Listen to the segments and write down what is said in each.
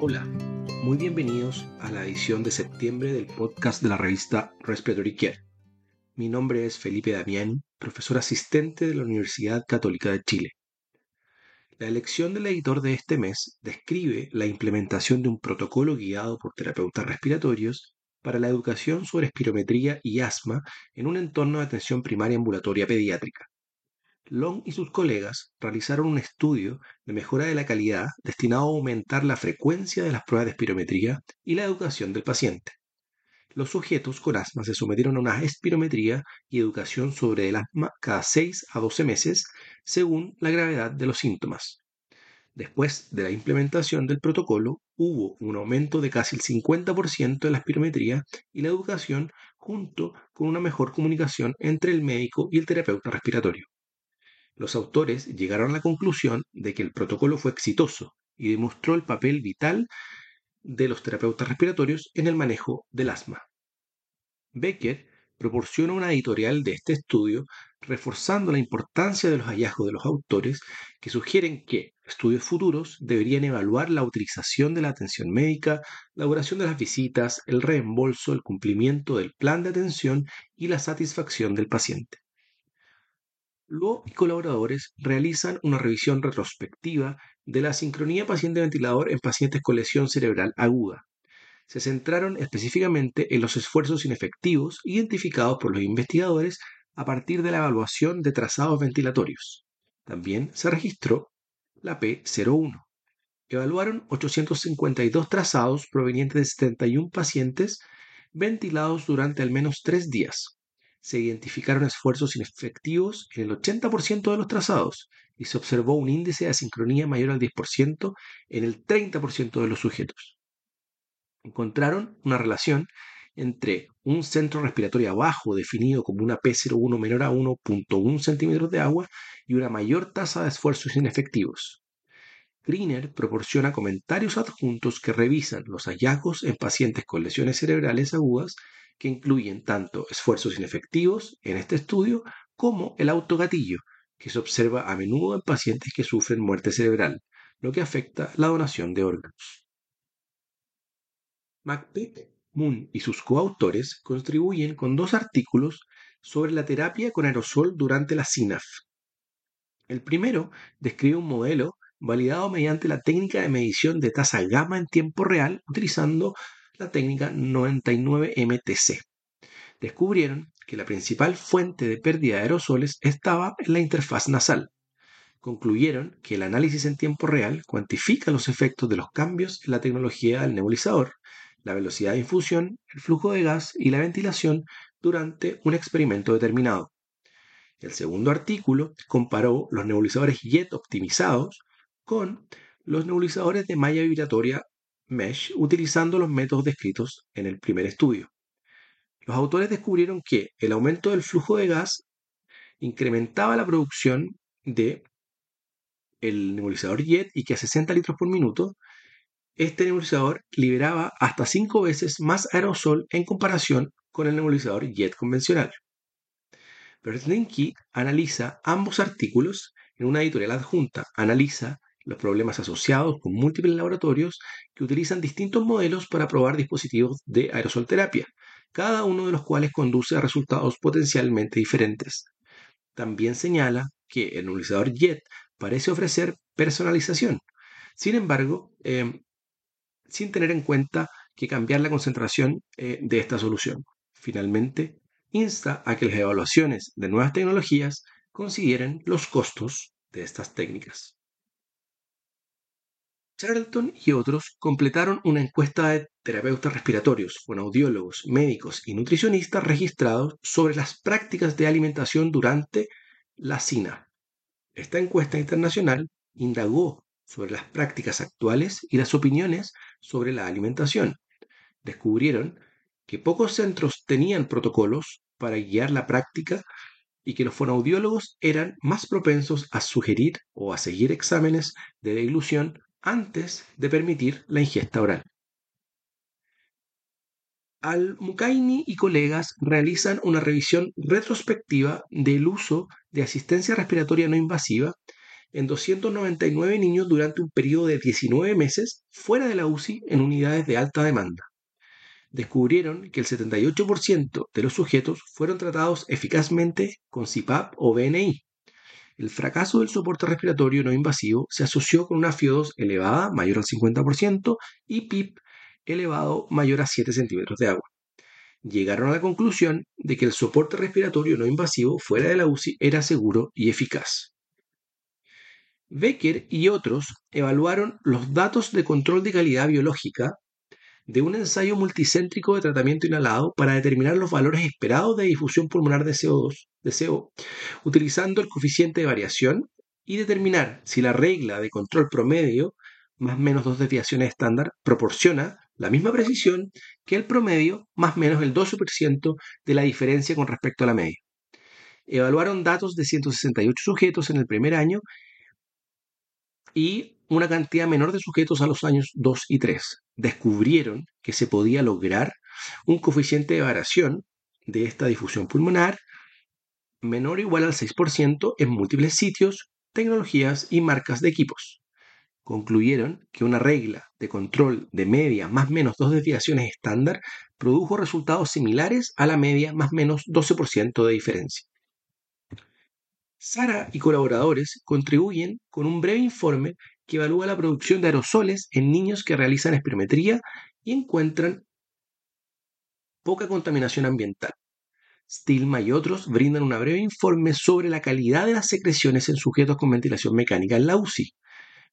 Hola, muy bienvenidos a la edición de septiembre del podcast de la revista Respiratory Care. Mi nombre es Felipe Damián, profesor asistente de la Universidad Católica de Chile. La elección del editor de este mes describe la implementación de un protocolo guiado por terapeutas respiratorios para la educación sobre espirometría y asma en un entorno de atención primaria ambulatoria pediátrica. Long y sus colegas realizaron un estudio de mejora de la calidad destinado a aumentar la frecuencia de las pruebas de espirometría y la educación del paciente. Los sujetos con asma se sometieron a una espirometría y educación sobre el asma cada 6 a 12 meses según la gravedad de los síntomas. Después de la implementación del protocolo, hubo un aumento de casi el 50% de la espirometría y la educación junto con una mejor comunicación entre el médico y el terapeuta respiratorio. Los autores llegaron a la conclusión de que el protocolo fue exitoso y demostró el papel vital de los terapeutas respiratorios en el manejo del asma. Becker proporciona una editorial de este estudio reforzando la importancia de los hallazgos de los autores que sugieren que estudios futuros deberían evaluar la utilización de la atención médica, la duración de las visitas, el reembolso, el cumplimiento del plan de atención y la satisfacción del paciente. Luego y colaboradores realizan una revisión retrospectiva de la sincronía paciente-ventilador en pacientes con lesión cerebral aguda. Se centraron específicamente en los esfuerzos inefectivos identificados por los investigadores a partir de la evaluación de trazados ventilatorios. También se registró la P01. Evaluaron 852 trazados provenientes de 71 pacientes ventilados durante al menos tres días, se identificaron esfuerzos inefectivos en el 80% de los trazados y se observó un índice de asincronía mayor al 10% en el 30% de los sujetos. Encontraron una relación entre un centro respiratorio bajo definido como una P01 menor a 1.1 centímetros de agua y una mayor tasa de esfuerzos inefectivos. Greener proporciona comentarios adjuntos que revisan los hallazgos en pacientes con lesiones cerebrales agudas que incluyen tanto esfuerzos inefectivos en este estudio como el autogatillo, que se observa a menudo en pacientes que sufren muerte cerebral, lo que afecta la donación de órganos. McPeak, Moon y sus coautores contribuyen con dos artículos sobre la terapia con aerosol durante la SINAF. El primero describe un modelo validado mediante la técnica de medición de tasa gamma en tiempo real utilizando la técnica 99MTC. Descubrieron que la principal fuente de pérdida de aerosoles estaba en la interfaz nasal. Concluyeron que el análisis en tiempo real cuantifica los efectos de los cambios en la tecnología del nebulizador, la velocidad de infusión, el flujo de gas y la ventilación durante un experimento determinado. El segundo artículo comparó los nebulizadores JET optimizados con los nebulizadores de malla vibratoria mesh utilizando los métodos descritos en el primer estudio. Los autores descubrieron que el aumento del flujo de gas incrementaba la producción de el nebulizador JET y que a 60 litros por minuto este nebulizador liberaba hasta 5 veces más aerosol en comparación con el nebulizador JET convencional. Bertlinky analiza ambos artículos en una editorial adjunta, analiza los problemas asociados con múltiples laboratorios que utilizan distintos modelos para probar dispositivos de aerosolterapia, cada uno de los cuales conduce a resultados potencialmente diferentes. También señala que el nebulizador JET parece ofrecer personalización, sin embargo, em, sin tener en cuenta que cambiar la concentración eh, de esta solución. Finalmente, insta a que las evaluaciones de nuevas tecnologías consideren los costos de estas técnicas. Charlton y otros completaron una encuesta de terapeutas respiratorios, fonoaudiólogos, médicos y nutricionistas registrados sobre las prácticas de alimentación durante la SINA. Esta encuesta internacional indagó sobre las prácticas actuales y las opiniones sobre la alimentación. Descubrieron que pocos centros tenían protocolos para guiar la práctica y que los fonoaudiólogos eran más propensos a sugerir o a seguir exámenes de dilución antes de permitir la ingesta oral. Al-Mukaini y colegas realizan una revisión retrospectiva del uso de asistencia respiratoria no invasiva en 299 niños durante un periodo de 19 meses fuera de la UCI en unidades de alta demanda. Descubrieron que el 78% de los sujetos fueron tratados eficazmente con CPAP o BNI. El fracaso del soporte respiratorio no invasivo se asoció con una FIO2 elevada mayor al 50% y PIP elevado mayor a 7 centímetros de agua. Llegaron a la conclusión de que el soporte respiratorio no invasivo fuera de la UCI era seguro y eficaz. Becker y otros evaluaron los datos de control de calidad biológica de un ensayo multicéntrico de tratamiento inhalado para determinar los valores esperados de difusión pulmonar de CO2, de CO, utilizando el coeficiente de variación y determinar si la regla de control promedio más menos dos desviaciones estándar proporciona la misma precisión que el promedio más menos el 12% de la diferencia con respecto a la media. Evaluaron datos de 168 sujetos en el primer año y una cantidad menor de sujetos a los años 2 y 3. Descubrieron que se podía lograr un coeficiente de variación de esta difusión pulmonar menor o igual al 6% en múltiples sitios, tecnologías y marcas de equipos. Concluyeron que una regla de control de media más menos dos desviaciones estándar produjo resultados similares a la media más menos 12% de diferencia. Sara y colaboradores contribuyen con un breve informe que evalúa la producción de aerosoles en niños que realizan espirometría y encuentran poca contaminación ambiental. Stilma y otros brindan un breve informe sobre la calidad de las secreciones en sujetos con ventilación mecánica en la UCI.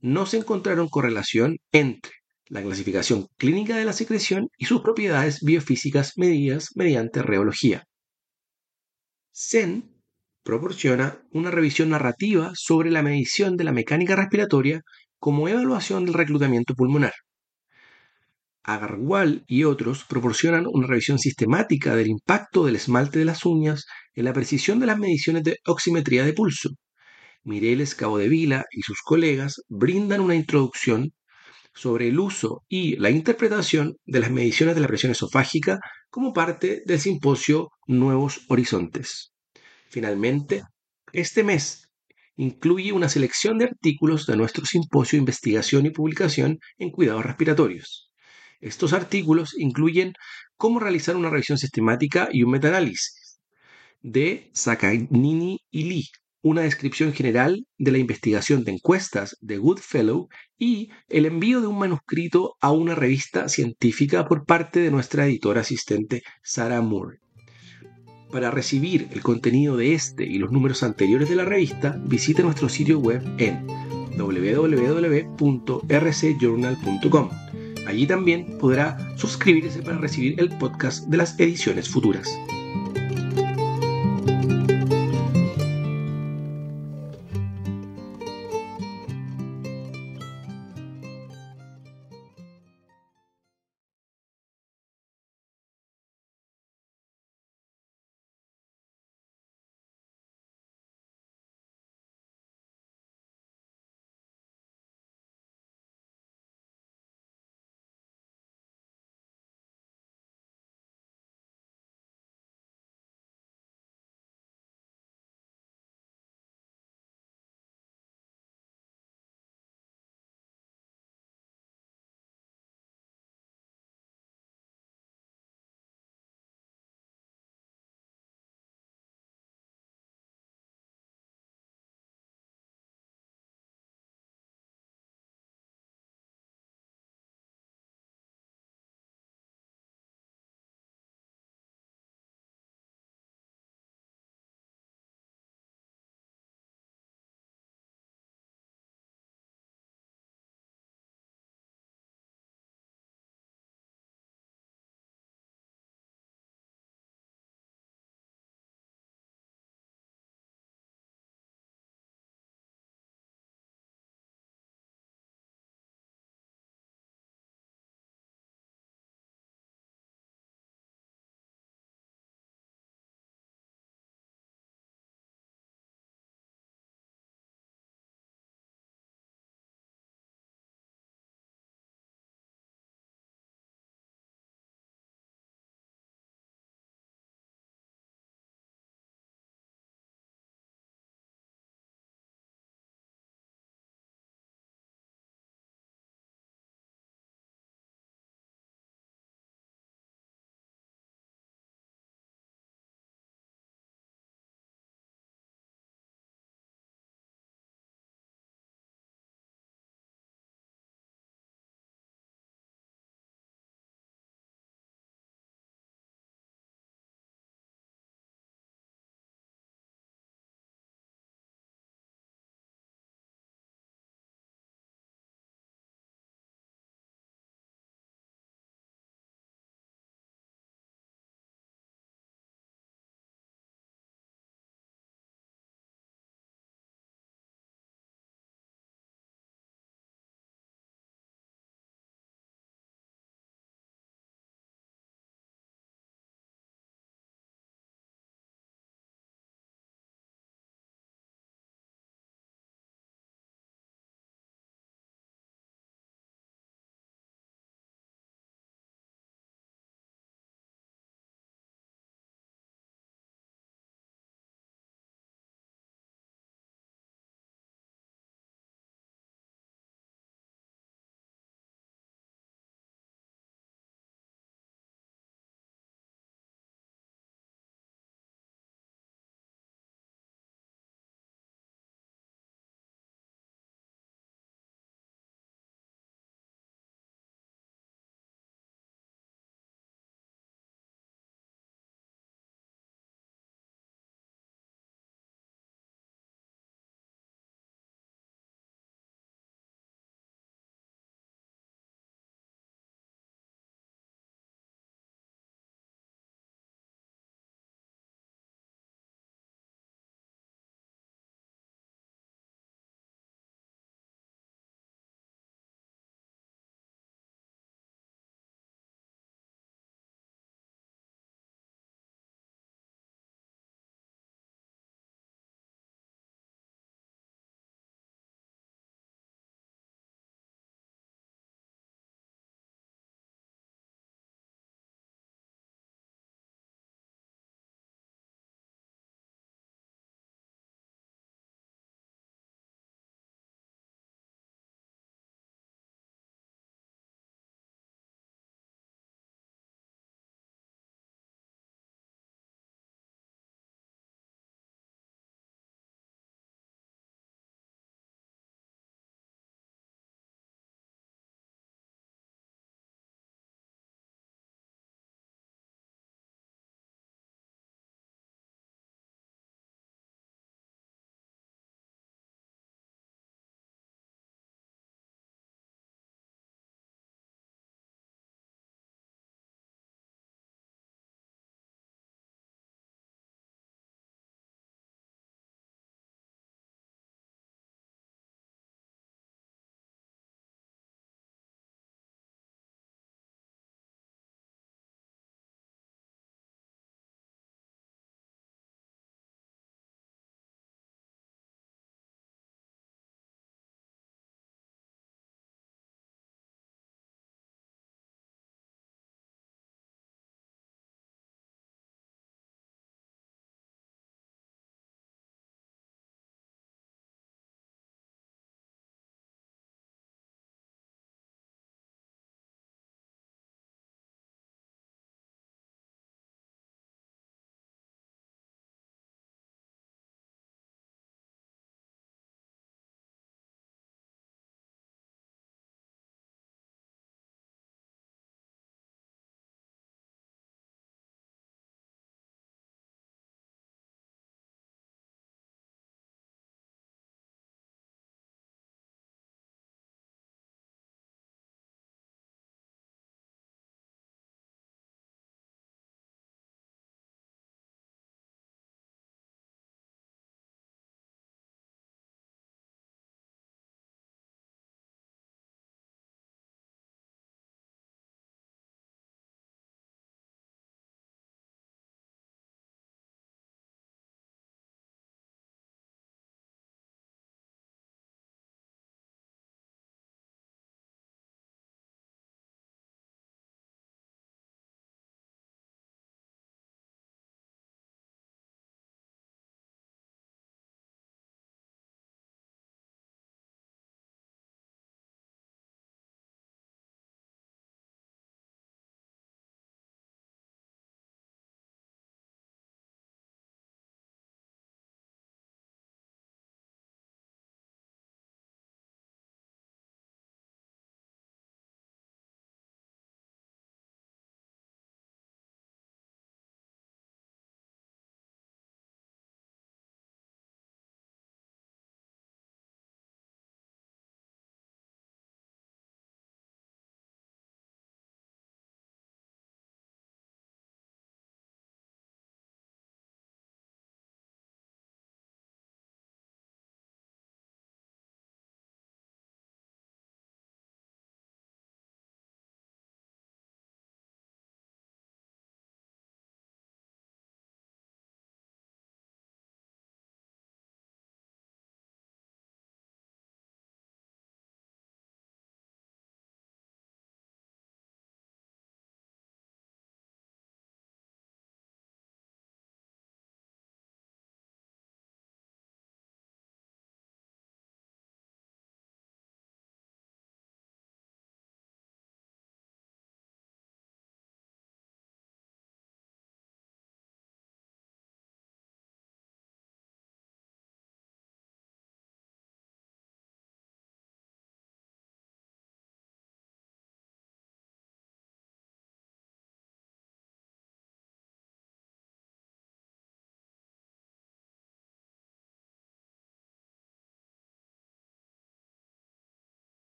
No se encontraron correlación entre la clasificación clínica de la secreción y sus propiedades biofísicas medidas mediante reología. Sen proporciona una revisión narrativa sobre la medición de la mecánica respiratoria como evaluación del reclutamiento pulmonar. Agarwal y otros proporcionan una revisión sistemática del impacto del esmalte de las uñas en la precisión de las mediciones de oximetría de pulso. Mireles Cabo de Vila y sus colegas brindan una introducción sobre el uso y la interpretación de las mediciones de la presión esofágica como parte del simposio Nuevos Horizontes. Finalmente, este mes incluye una selección de artículos de nuestro simposio investigación y publicación en cuidados respiratorios. Estos artículos incluyen cómo realizar una revisión sistemática y un metaanálisis de Sacagnini y Lee, una descripción general de la investigación de encuestas de Goodfellow y el envío de un manuscrito a una revista científica por parte de nuestra editora asistente Sarah Moore. Para recibir el contenido de este y los números anteriores de la revista, visite nuestro sitio web en www.rcjournal.com. Allí también podrá suscribirse para recibir el podcast de las ediciones futuras.